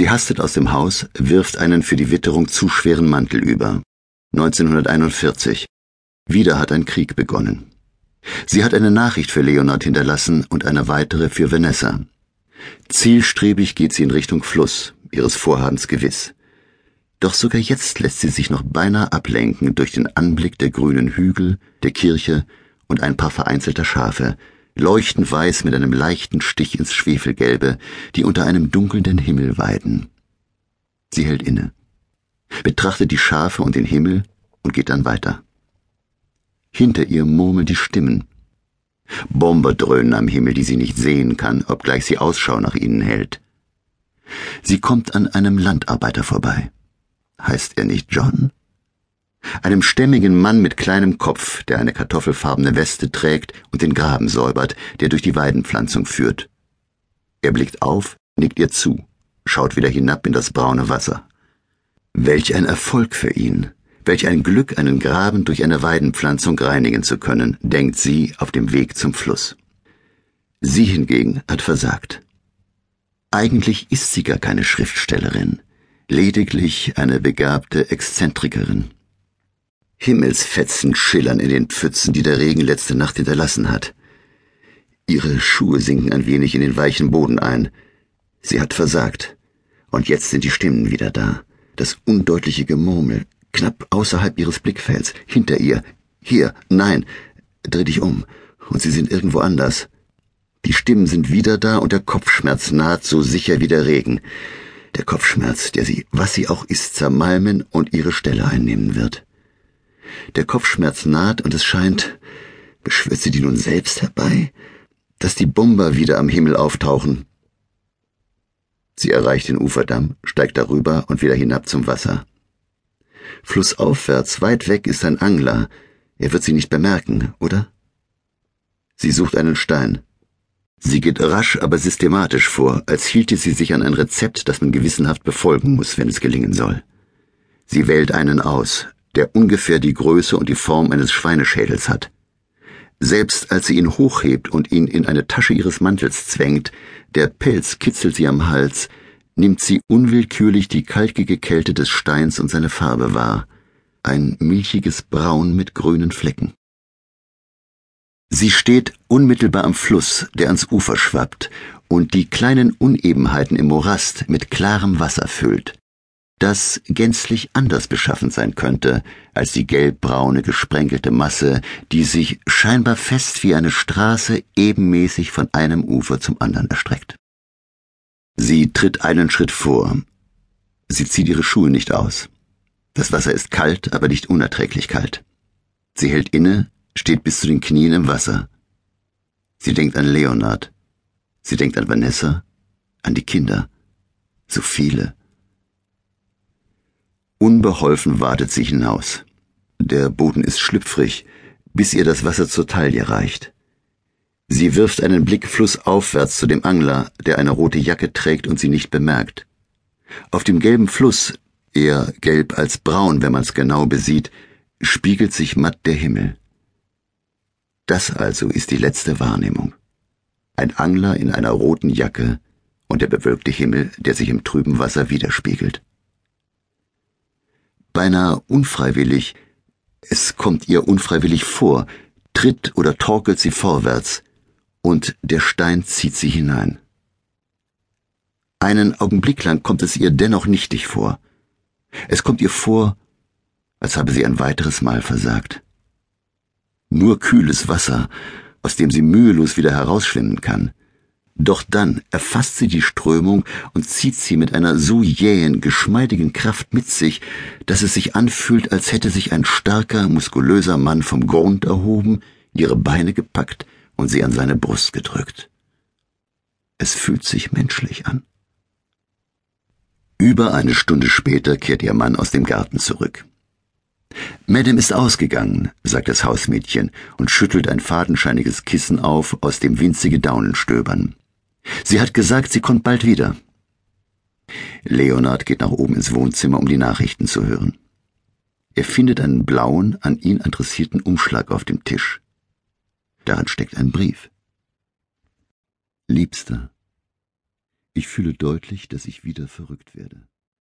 Sie hastet aus dem Haus, wirft einen für die Witterung zu schweren Mantel über. 1941. Wieder hat ein Krieg begonnen. Sie hat eine Nachricht für Leonard hinterlassen und eine weitere für Vanessa. Zielstrebig geht sie in Richtung Fluss, ihres Vorhabens gewiss. Doch sogar jetzt lässt sie sich noch beinahe ablenken durch den Anblick der grünen Hügel, der Kirche und ein paar vereinzelter Schafe, leuchtend weiß mit einem leichten Stich ins Schwefelgelbe, die unter einem dunkelnden Himmel weiden. Sie hält inne, betrachtet die Schafe und den Himmel und geht dann weiter. Hinter ihr murmeln die Stimmen. Bomber dröhnen am Himmel, die sie nicht sehen kann, obgleich sie Ausschau nach ihnen hält. Sie kommt an einem Landarbeiter vorbei. Heißt er nicht John? Einem stämmigen Mann mit kleinem Kopf, der eine kartoffelfarbene Weste trägt und den Graben säubert, der durch die Weidenpflanzung führt. Er blickt auf, nickt ihr zu, schaut wieder hinab in das braune Wasser. Welch ein Erfolg für ihn, welch ein Glück, einen Graben durch eine Weidenpflanzung reinigen zu können, denkt sie auf dem Weg zum Fluss. Sie hingegen hat versagt. Eigentlich ist sie gar keine Schriftstellerin, lediglich eine begabte Exzentrikerin. Himmelsfetzen schillern in den Pfützen, die der Regen letzte Nacht hinterlassen hat. Ihre Schuhe sinken ein wenig in den weichen Boden ein. Sie hat versagt. Und jetzt sind die Stimmen wieder da. Das undeutliche Gemurmel, knapp außerhalb ihres Blickfelds, hinter ihr. Hier, nein, dreh dich um. Und sie sind irgendwo anders. Die Stimmen sind wieder da und der Kopfschmerz naht so sicher wie der Regen. Der Kopfschmerz, der sie, was sie auch ist, zermalmen und ihre Stelle einnehmen wird. Der Kopfschmerz naht und es scheint, beschwört sie die nun selbst herbei, dass die Bomber wieder am Himmel auftauchen. Sie erreicht den Uferdamm, steigt darüber und wieder hinab zum Wasser. Flussaufwärts, weit weg ist ein Angler. Er wird sie nicht bemerken, oder? Sie sucht einen Stein. Sie geht rasch, aber systematisch vor, als hielte sie sich an ein Rezept, das man gewissenhaft befolgen muss, wenn es gelingen soll. Sie wählt einen aus, der ungefähr die Größe und die Form eines Schweineschädels hat. Selbst als sie ihn hochhebt und ihn in eine Tasche ihres Mantels zwängt, der Pelz kitzelt sie am Hals, nimmt sie unwillkürlich die kalkige Kälte des Steins und seine Farbe wahr, ein milchiges Braun mit grünen Flecken. Sie steht unmittelbar am Fluss, der ans Ufer schwappt und die kleinen Unebenheiten im Morast mit klarem Wasser füllt das gänzlich anders beschaffen sein könnte als die gelbbraune gesprenkelte Masse, die sich scheinbar fest wie eine Straße ebenmäßig von einem Ufer zum anderen erstreckt. Sie tritt einen Schritt vor. Sie zieht ihre Schuhe nicht aus. Das Wasser ist kalt, aber nicht unerträglich kalt. Sie hält inne, steht bis zu den Knien im Wasser. Sie denkt an Leonard. Sie denkt an Vanessa, an die Kinder. So viele. Unbeholfen wartet sie hinaus. Der Boden ist schlüpfrig, bis ihr das Wasser zur Taille reicht. Sie wirft einen Blick flussaufwärts zu dem Angler, der eine rote Jacke trägt und sie nicht bemerkt. Auf dem gelben Fluss, eher gelb als braun, wenn man's genau besieht, spiegelt sich matt der Himmel. Das also ist die letzte Wahrnehmung. Ein Angler in einer roten Jacke und der bewölkte Himmel, der sich im trüben Wasser widerspiegelt beinahe unfreiwillig, es kommt ihr unfreiwillig vor, tritt oder torkelt sie vorwärts, und der Stein zieht sie hinein. Einen Augenblick lang kommt es ihr dennoch nichtig vor. Es kommt ihr vor, als habe sie ein weiteres Mal versagt. Nur kühles Wasser, aus dem sie mühelos wieder herausschwimmen kann. Doch dann erfasst sie die Strömung und zieht sie mit einer so jähen, geschmeidigen Kraft mit sich, dass es sich anfühlt, als hätte sich ein starker, muskulöser Mann vom Grund erhoben, ihre Beine gepackt und sie an seine Brust gedrückt. Es fühlt sich menschlich an. Über eine Stunde später kehrt ihr Mann aus dem Garten zurück. Madame ist ausgegangen, sagt das Hausmädchen und schüttelt ein fadenscheiniges Kissen auf, aus dem winzige Daunen stöbern. Sie hat gesagt, sie kommt bald wieder. Leonard geht nach oben ins Wohnzimmer, um die Nachrichten zu hören. Er findet einen blauen, an ihn adressierten Umschlag auf dem Tisch. Darin steckt ein Brief. Liebster, Ich fühle deutlich, dass ich wieder verrückt werde.